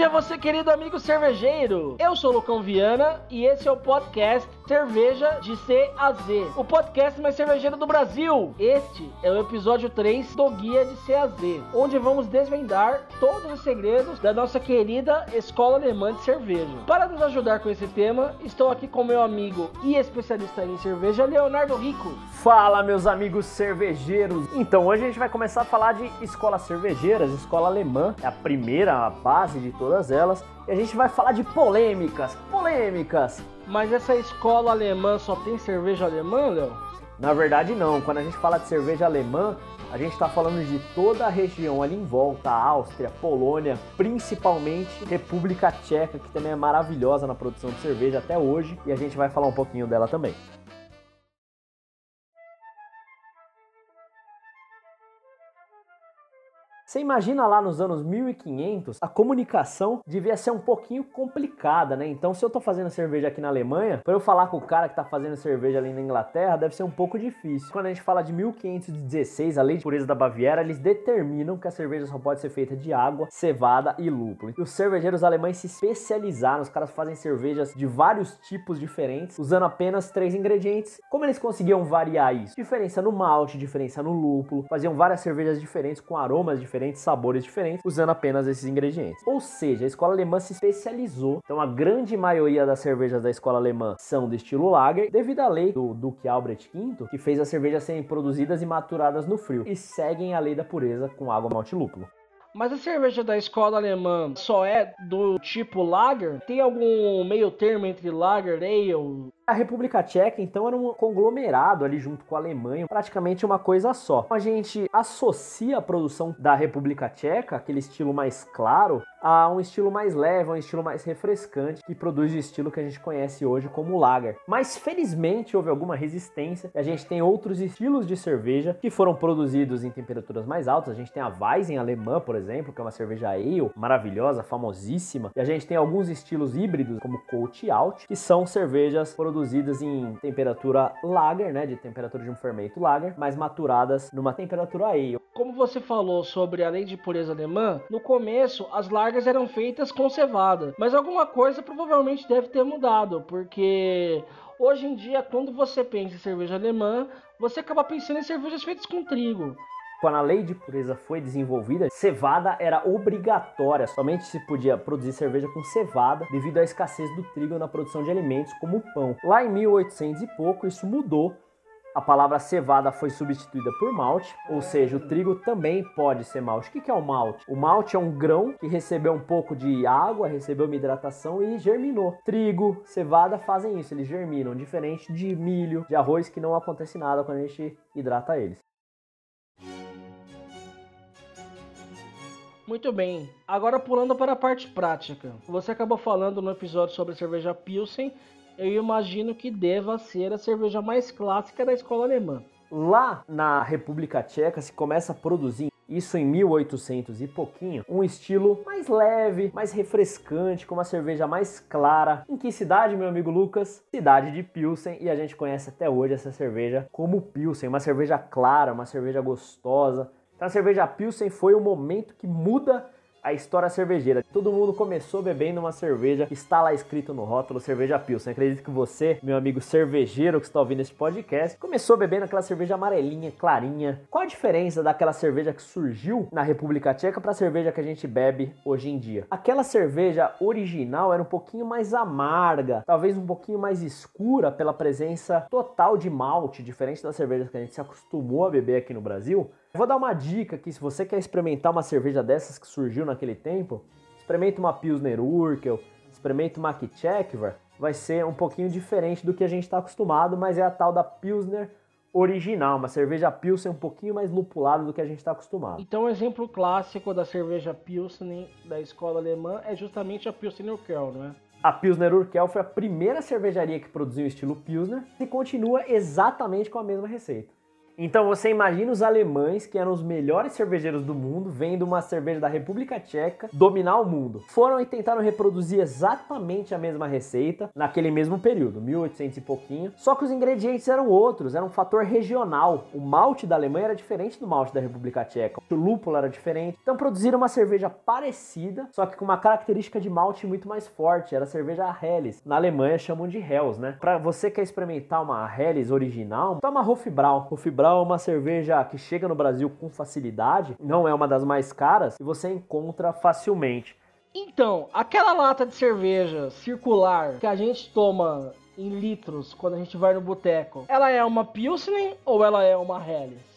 dia, você querido amigo cervejeiro. Eu sou o Lucão Viana e esse é o podcast Cerveja de C a Z, o podcast mais cervejeiro do Brasil. Este é o episódio 3 do Guia de C a Z, onde vamos desvendar todos os segredos da nossa querida Escola Alemã de Cerveja. Para nos ajudar com esse tema, estou aqui com meu amigo e especialista em cerveja, Leonardo Rico. Fala, meus amigos cervejeiros! Então, hoje a gente vai começar a falar de escolas cervejeiras. Escola alemã é a primeira base de todas elas. E a gente vai falar de polêmicas, polêmicas. Mas essa escola alemã só tem cerveja alemã, Léo? Na verdade, não. Quando a gente fala de cerveja alemã, a gente está falando de toda a região ali em volta, Áustria, Polônia, principalmente República Tcheca, que também é maravilhosa na produção de cerveja até hoje, e a gente vai falar um pouquinho dela também. Você imagina lá nos anos 1500, a comunicação devia ser um pouquinho complicada, né? Então, se eu tô fazendo cerveja aqui na Alemanha, para eu falar com o cara que tá fazendo cerveja ali na Inglaterra, deve ser um pouco difícil. Quando a gente fala de 1516, a lei de pureza da Baviera, eles determinam que a cerveja só pode ser feita de água, cevada e lúpulo. E os cervejeiros alemães se especializaram, os caras fazem cervejas de vários tipos diferentes, usando apenas três ingredientes. Como eles conseguiam variar isso? Diferença no malte, diferença no lúpulo, faziam várias cervejas diferentes com aromas diferentes diferentes, sabores diferentes, usando apenas esses ingredientes. Ou seja, a escola alemã se especializou. Então, a grande maioria das cervejas da escola alemã são do estilo lager, devido à lei do Duque Albrecht V, que fez as cervejas serem produzidas e maturadas no frio, e seguem a lei da pureza com água, malte lúpulo. Mas a cerveja da escola alemã só é do tipo lager? Tem algum meio termo entre lager, ale? A República Tcheca, então, era um conglomerado ali junto com a Alemanha, praticamente uma coisa só. A gente associa a produção da República Tcheca, aquele estilo mais claro, a um estilo mais leve, um estilo mais refrescante, que produz o estilo que a gente conhece hoje como lager. Mas felizmente houve alguma resistência e a gente tem outros estilos de cerveja que foram produzidos em temperaturas mais altas. A gente tem a Weizen alemã, por exemplo, que é uma cerveja ale, maravilhosa, famosíssima. E a gente tem alguns estilos híbridos, como Coach Out, que são cervejas produzidas em temperatura lager, né, de temperatura de um fermento lager, mas maturadas numa temperatura ale. Como você falou sobre a lei de pureza alemã, no começo as lagers eram feitas com cevada, mas alguma coisa provavelmente deve ter mudado, porque hoje em dia quando você pensa em cerveja alemã, você acaba pensando em cervejas feitas com trigo. Quando a lei de pureza foi desenvolvida, cevada era obrigatória, somente se podia produzir cerveja com cevada devido à escassez do trigo na produção de alimentos como o pão. Lá em 1800 e pouco isso mudou. A palavra cevada foi substituída por malte, ou seja, o trigo também pode ser malte. O que é o malte? O malte é um grão que recebeu um pouco de água, recebeu uma hidratação e germinou. Trigo, cevada fazem isso, eles germinam, diferente de milho, de arroz, que não acontece nada quando a gente hidrata eles. Muito bem. Agora pulando para a parte prática. Você acabou falando no episódio sobre cerveja Pilsen. Eu imagino que deva ser a cerveja mais clássica da escola alemã. Lá na República Tcheca se começa a produzir isso em 1800 e pouquinho, um estilo mais leve, mais refrescante, com uma cerveja mais clara. Em que cidade, meu amigo Lucas? Cidade de Pilsen, e a gente conhece até hoje essa cerveja como Pilsen, uma cerveja clara, uma cerveja gostosa, então a cerveja Pilsen foi o momento que muda a história cervejeira. Todo mundo começou bebendo uma cerveja está lá escrito no rótulo cerveja Pilsen. Acredito que você, meu amigo cervejeiro que está ouvindo esse podcast, começou bebendo aquela cerveja amarelinha, clarinha. Qual a diferença daquela cerveja que surgiu na República Tcheca para a cerveja que a gente bebe hoje em dia? Aquela cerveja original era um pouquinho mais amarga, talvez um pouquinho mais escura pela presença total de malte, diferente das cervejas que a gente se acostumou a beber aqui no Brasil. Vou dar uma dica aqui, se você quer experimentar uma cerveja dessas que surgiu naquele tempo, experimente uma Pilsner Urkel, experimente uma Kitcheckver, vai ser um pouquinho diferente do que a gente está acostumado, mas é a tal da Pilsner original, uma cerveja Pilsen um pouquinho mais lupulada do que a gente está acostumado. Então, o um exemplo clássico da cerveja Pilsen da escola alemã é justamente a Pilsner Urquell, não é? A Pilsner Urquell foi a primeira cervejaria que produziu o estilo Pilsner e continua exatamente com a mesma receita. Então você imagina os alemães, que eram os melhores cervejeiros do mundo, vendo uma cerveja da República Tcheca dominar o mundo. Foram e tentaram reproduzir exatamente a mesma receita naquele mesmo período, 1800 e pouquinho. Só que os ingredientes eram outros, era um fator regional. O malte da Alemanha era diferente do malte da República Tcheca. O lúpulo era diferente. Então produziram uma cerveja parecida, só que com uma característica de malte muito mais forte. Era a cerveja Helles. Na Alemanha chamam de Hells, né? Para você que quer experimentar uma Helles original, toma Hofbrau. Hofbrau é uma cerveja que chega no Brasil com facilidade, não é uma das mais caras e você encontra facilmente. Então, aquela lata de cerveja circular que a gente toma em litros quando a gente vai no boteco, ela é uma Pilsen ou ela é uma Helles?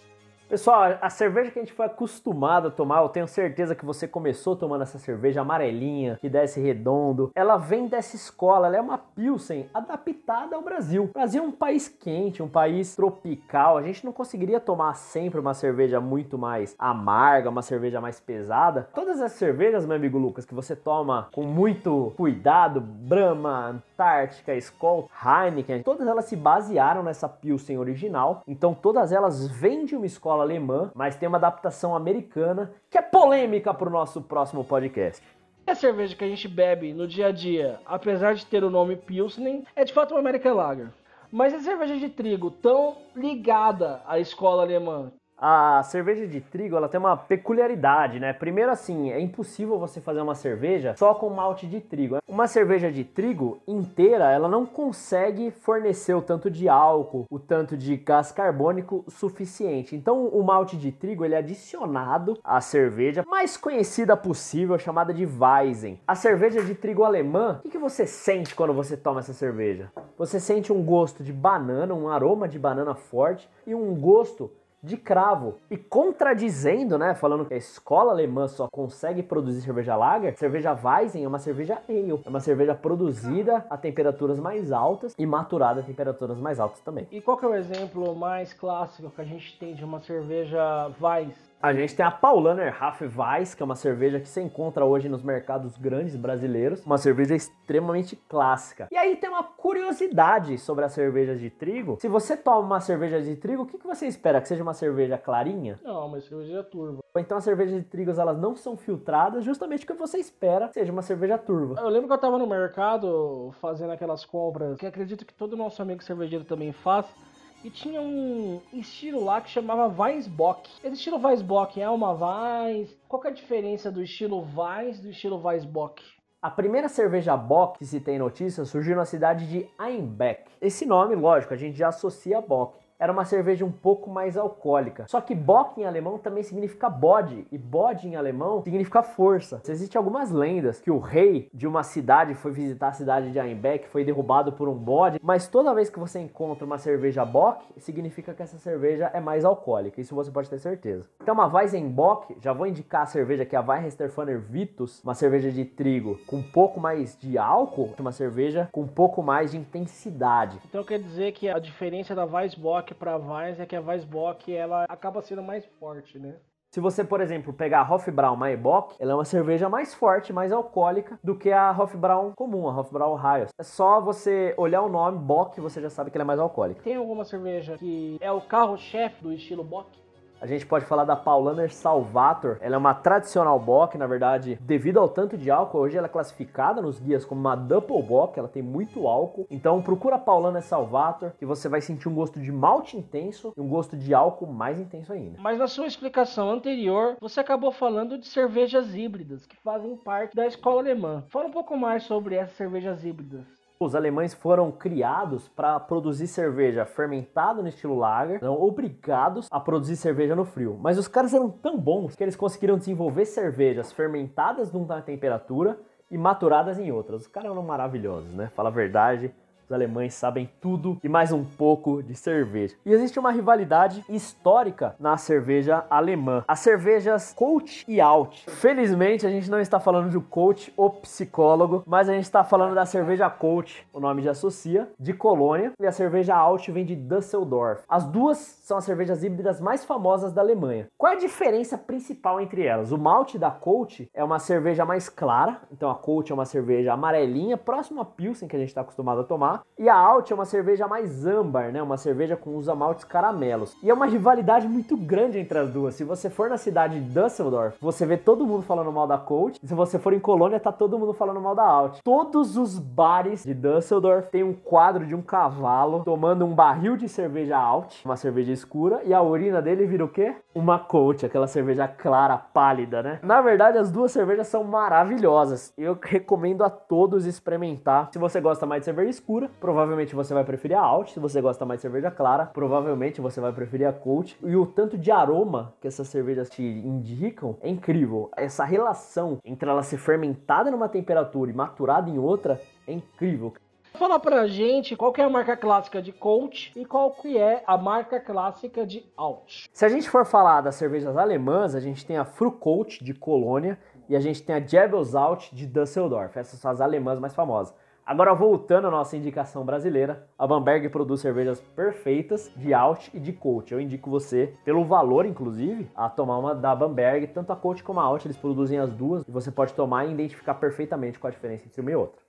Pessoal, a cerveja que a gente foi acostumado a tomar, eu tenho certeza que você começou tomando essa cerveja amarelinha, que desce redondo. Ela vem dessa escola, ela é uma Pilsen adaptada ao Brasil. O Brasil é um país quente, um país tropical. A gente não conseguiria tomar sempre uma cerveja muito mais amarga, uma cerveja mais pesada. Todas as cervejas, meu amigo Lucas, que você toma com muito cuidado, Brahma, Antártica, Skol, Heineken, todas elas se basearam nessa Pilsen original. Então todas elas vêm de uma escola alemã, mas tem uma adaptação americana que é polêmica para o nosso próximo podcast. A cerveja que a gente bebe no dia a dia, apesar de ter o nome Pilsen, é de fato uma American Lager. Mas a cerveja de trigo tão ligada à escola alemã, a cerveja de trigo ela tem uma peculiaridade, né? Primeiro assim, é impossível você fazer uma cerveja só com malte de trigo. Uma cerveja de trigo inteira, ela não consegue fornecer o tanto de álcool, o tanto de gás carbônico suficiente. Então, o malte de trigo ele é adicionado à cerveja mais conhecida possível, chamada de Weizen. A cerveja de trigo alemã, o que, que você sente quando você toma essa cerveja? Você sente um gosto de banana, um aroma de banana forte e um gosto de cravo. E contradizendo, né, falando que a escola alemã só consegue produzir cerveja lager, cerveja Weizen é uma cerveja ale, é uma cerveja produzida a temperaturas mais altas e maturada a temperaturas mais altas também. E qual que é o exemplo mais clássico que a gente tem de uma cerveja Weiss? A gente tem a Paulaner Weiss, que é uma cerveja que se encontra hoje nos mercados grandes brasileiros, uma cerveja extremamente clássica. E aí tem uma curiosidade sobre as cervejas de trigo. Se você toma uma cerveja de trigo, o que, que você espera? Que seja uma cerveja clarinha? Não, uma cerveja turva. Então as cervejas de trigo elas não são filtradas, justamente o que você espera seja uma cerveja turva. Eu lembro que eu tava no mercado fazendo aquelas compras, que acredito que todo nosso amigo cervejeiro também faz e tinha um estilo lá que chamava Weissbock. Esse estilo Weissbock é uma Weiss? Qual é a diferença do estilo Weiss do estilo Weissbock? A primeira cerveja Bock que se tem notícia surgiu na cidade de Einbeck. Esse nome, lógico, a gente já associa a Bock era uma cerveja um pouco mais alcoólica. Só que Bock em alemão também significa bode, e bode em alemão significa força. Existem algumas lendas que o rei de uma cidade foi visitar a cidade de Einbeck, foi derrubado por um bode, mas toda vez que você encontra uma cerveja Bock, significa que essa cerveja é mais alcoólica. Isso você pode ter certeza. Então, uma Weizenbock, já vou indicar a cerveja que é a Weihenstephaner Vitus, uma cerveja de trigo com um pouco mais de álcool, uma cerveja com um pouco mais de intensidade. Então quer dizer que a diferença da Weissbock para Weiss é que a Weissbock ela acaba sendo mais forte, né? Se você, por exemplo, pegar a Hofbrau Maibock, ela é uma cerveja mais forte, mais alcoólica do que a Hofbrau comum, a Hofbrau Raios. É só você olhar o nome Bock, você já sabe que ela é mais alcoólica. Tem alguma cerveja que é o carro-chefe do estilo Bock? A gente pode falar da Paulaner Salvator. Ela é uma tradicional bock, na verdade, devido ao tanto de álcool, hoje ela é classificada nos guias como uma Double Bock, ela tem muito álcool. Então procura a Paulaner Salvator, que você vai sentir um gosto de malte intenso e um gosto de álcool mais intenso ainda. Mas na sua explicação anterior, você acabou falando de cervejas híbridas, que fazem parte da escola alemã. Fala um pouco mais sobre essas cervejas híbridas. Os alemães foram criados para produzir cerveja fermentada no estilo lager, não obrigados a produzir cerveja no frio. Mas os caras eram tão bons que eles conseguiram desenvolver cervejas fermentadas numa temperatura e maturadas em outras. Os caras eram maravilhosos, né? Fala a verdade. Os alemães sabem tudo e mais um pouco de cerveja. E existe uma rivalidade histórica na cerveja alemã. As cervejas Coach e Alt. Felizmente a gente não está falando de coach ou psicólogo, mas a gente está falando da cerveja Coach, o nome já associa, de Colônia, e a cerveja Alt vem de Düsseldorf. As duas são as cervejas híbridas mais famosas da Alemanha. Qual é a diferença principal entre elas? O malte da Coach é uma cerveja mais clara, então a Coach é uma cerveja amarelinha, próxima à Pilsen que a gente está acostumado a tomar, E a Alt é uma cerveja mais âmbar, né? Uma cerveja com usa maltes caramelos. E é uma rivalidade muito grande entre as duas. Se você for na cidade de Düsseldorf, você vê todo mundo falando mal da Colt. Se você for em Colônia, tá todo mundo falando mal da Alt. Todos os bares de Düsseldorf tem um quadro de um cavalo tomando um barril de cerveja Alt, uma cerveja escura, e a urina dele vira o quê? Uma Colt, aquela cerveja clara, pálida, né? Na verdade, as duas cervejas são maravilhosas. Eu recomendo a todos experimentar. Se você gosta mais de cerveja escura, provavelmente você vai preferir a Alt. Se você gosta mais de cerveja clara, provavelmente você vai preferir a Colt. E o tanto de aroma que essas cervejas te indicam é incrível. Essa relação entre ela ser fermentada numa temperatura e maturada em outra é incrível. Fala pra gente qual que é a marca clássica de Colt e qual que é a marca clássica de Alt. Se a gente for falar das cervejas alemãs, a gente tem a Frucolt de Colônia e a gente tem a Jebelsalt de Düsseldorf. Essas são as alemãs mais famosas. Agora voltando à nossa indicação brasileira, a Bamberg produz cervejas perfeitas de Alt e de Colt. Eu indico você, pelo valor inclusive, a tomar uma da Bamberg, tanto a Colt como a Alt, eles produzem as duas e você pode tomar e identificar perfeitamente qual a diferença entre uma e outra.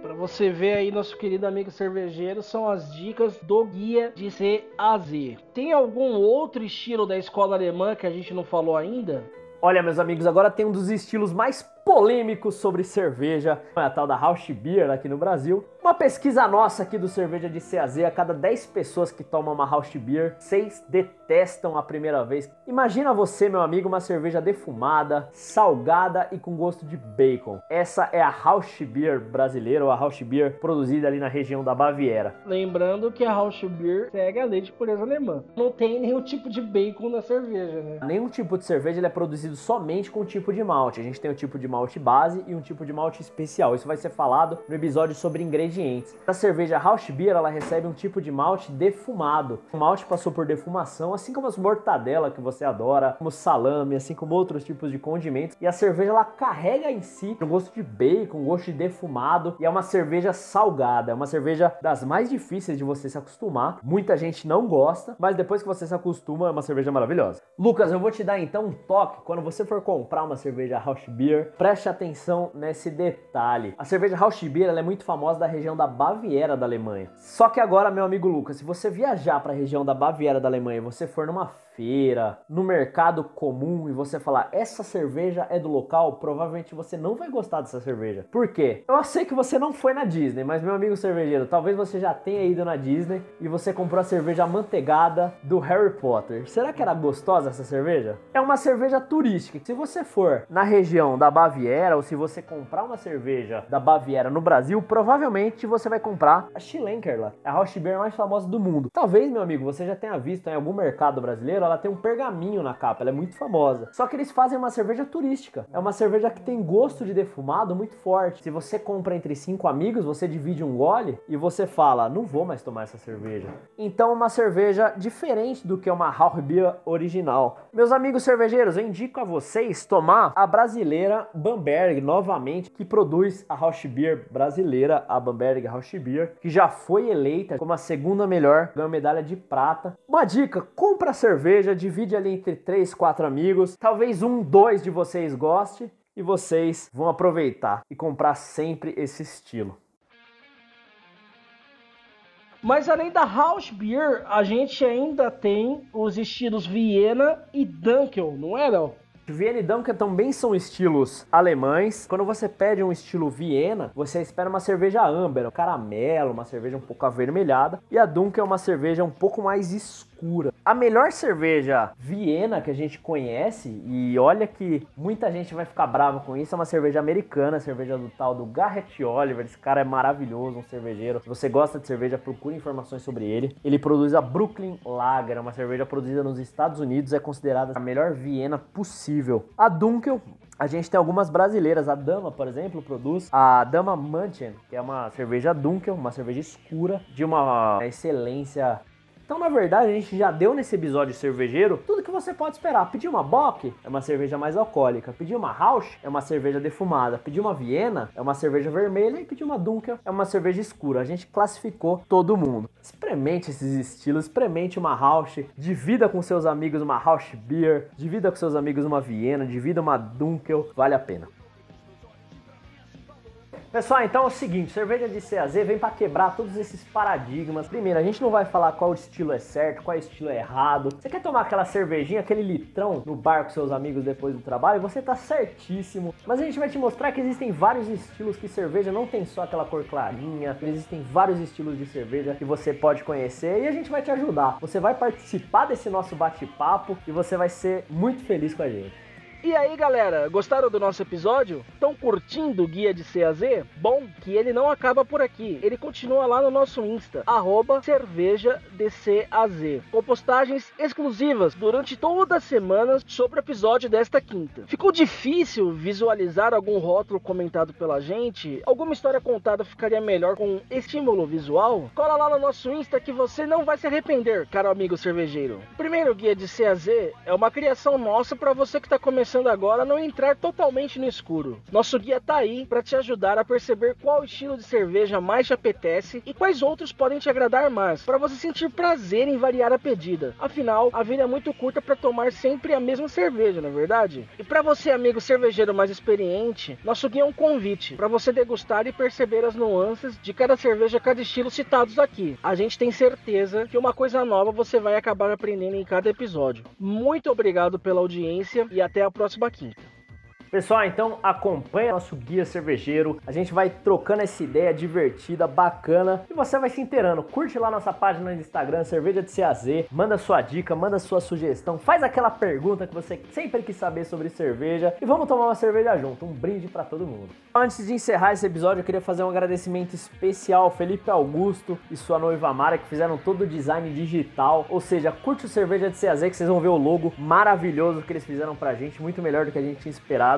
Para você ver aí, nosso querido amigo cervejeiro, são as dicas do guia de C a Z. Tem algum outro estilo da escola alemã que a gente não falou ainda? Olha, meus amigos, agora tem um dos estilos mais polêmicos sobre cerveja, a tal da Rausch Beer aqui no Brasil. Uma pesquisa nossa aqui do Cerveja de CAZ, a cada 10 pessoas que tomam uma Rausch Beer, 6 detestam a primeira vez. Imagina você, meu amigo, uma cerveja defumada, salgada e com gosto de bacon. Essa é a Rausch Beer brasileira, ou a Rausch Beer produzida ali na região da Baviera. Lembrando que a Rausch Beer segue a lei de pureza alemã. Não tem nenhum tipo de bacon na cerveja, né? Nenhum tipo de cerveja ele é produzido somente com um tipo de malte. A gente tem o tipo de malte base e um tipo de malte especial. Isso vai ser falado no episódio sobre ingredientes. A cerveja Rausch Beer ela recebe um tipo de malte defumado. O malte passou por defumação, assim como as mortadela que você adora, como salame, assim como outros tipos de condimentos. E a cerveja ela carrega em si um gosto de bacon, um gosto de defumado e é uma cerveja salgada. É uma cerveja das mais difíceis de você se acostumar. Muita gente não gosta, mas depois que você se acostuma é uma cerveja maravilhosa. Lucas, eu vou te dar então um toque quando você for comprar uma cerveja Rausch Beer preste atenção nesse detalhe. A cerveja Rausch Beer é muito famosa da região da Baviera da Alemanha. Só que agora, meu amigo Lucas, se você viajar para a região da Baviera da Alemanha você for numa feira, no mercado comum e você falar essa cerveja é do local, provavelmente você não vai gostar dessa cerveja. Por quê? Eu sei que você não foi na Disney, mas meu amigo cervejeiro, talvez você já tenha ido na Disney e você comprou a cerveja amanteigada do Harry Potter. Será que era gostosa essa cerveja? É uma cerveja turística. Se você for na região da Baviera ou se você comprar uma cerveja da Baviera no Brasil, provavelmente você vai comprar a Schlenkerla, a Rausch Beer mais famosa do mundo. Talvez, meu amigo, você já tenha visto em algum mercado brasileiro ela tem um pergaminho na capa, ela é muito famosa. Só que eles fazem uma cerveja turística. É uma cerveja que tem gosto de defumado muito forte. Se você compra entre cinco amigos, você divide um gole e você fala, não vou mais tomar essa cerveja. Então, uma cerveja diferente do que uma Beer original. Meus amigos cervejeiros, eu indico a vocês tomar a brasileira Bamberg novamente, que produz a Beer brasileira, a Bamberg Beer, que já foi eleita como a segunda melhor, ganhou medalha de prata. Uma dica, compra cerveja cerveja, divide ali entre três, quatro amigos. Talvez um, dois de vocês goste e vocês vão aproveitar e comprar sempre esse estilo. Mas além da House Beer, a gente ainda tem os estilos Viena e Dunkel, não é, Léo? Viena e Dunkel também são estilos alemães. Quando você pede um estilo Viena, você espera uma cerveja amber, um caramelo, uma cerveja um pouco avermelhada. E a Dunkel é uma cerveja um pouco mais escura. A melhor cerveja Viena que a gente conhece, e olha que muita gente vai ficar brava com isso, é uma cerveja americana, cerveja do tal do Garrett Oliver. Esse cara é maravilhoso, um cervejeiro. Se você gosta de cerveja, procure informações sobre ele. Ele produz a Brooklyn Lager, uma cerveja produzida nos Estados Unidos, é considerada a melhor Viena possível possível. A Dunkel a gente tem algumas brasileiras, a Dama, por exemplo, produz a Dama Manchen, que é uma cerveja Dunkel, uma cerveja escura, de uma excelência então, na verdade, a gente já deu nesse episódio cervejeiro tudo que você pode esperar. Pedir uma Bock é uma cerveja mais alcoólica. Pedir uma Rausch é uma cerveja defumada. Pedir uma Viena é uma cerveja vermelha. E pedir uma Dunkel é uma cerveja escura. A gente classificou todo mundo. Experimente esses estilos. Experimente uma Rausch. Divida com seus amigos uma Rausch Beer. Divida com seus amigos uma Viena. Divida uma Dunkel. Vale a pena. Pessoal, então é o seguinte, cerveja de CAZ vem para quebrar todos esses paradigmas. Primeiro, a gente não vai falar qual estilo é certo, qual estilo é errado. Você quer tomar aquela cervejinha, aquele litrão no bar com seus amigos depois do trabalho? Você tá certíssimo. Mas a gente vai te mostrar que existem vários estilos que cerveja não tem só aquela cor clarinha. Existem vários estilos de cerveja que você pode conhecer e a gente vai te ajudar. Você vai participar desse nosso bate-papo e você vai ser muito feliz com a gente. E aí galera, gostaram do nosso episódio? Estão curtindo o guia de CAZ? Bom, que ele não acaba por aqui, ele continua lá no nosso Insta, cervejadcaz, com postagens exclusivas durante toda a semana sobre o episódio desta quinta. Ficou difícil visualizar algum rótulo comentado pela gente? Alguma história contada ficaria melhor com estímulo visual? Cola lá no nosso Insta que você não vai se arrepender, caro amigo cervejeiro. O primeiro guia de CAZ é uma criação nossa para você que está começando começando agora, não entrar totalmente no escuro. Nosso guia tá aí para te ajudar a perceber qual estilo de cerveja mais te apetece e quais outros podem te agradar mais, para você sentir prazer em variar a pedida. Afinal, a vida é muito curta para tomar sempre a mesma cerveja, não é verdade? E para você, amigo cervejeiro mais experiente, nosso guia é um convite para você degustar e perceber as nuances de cada cerveja, cada estilo citados aqui. A gente tem certeza que uma coisa nova você vai acabar aprendendo em cada episódio. Muito obrigado pela audiência e até a próxima quinta. Pessoal, então acompanha nosso guia cervejeiro. A gente vai trocando essa ideia divertida, bacana e você vai se inteirando. Curte lá nossa página no Instagram, Cerveja de CAZ. Manda sua dica, manda sua sugestão, faz aquela pergunta que você sempre quis saber sobre cerveja e vamos tomar uma cerveja junto. Um brinde para todo mundo. Antes de encerrar esse episódio, eu queria fazer um agradecimento especial ao Felipe Augusto e sua noiva Mara que fizeram todo o design digital. Ou seja, curte o Cerveja de CAZ que vocês vão ver o logo maravilhoso que eles fizeram pra gente, muito melhor do que a gente tinha esperado.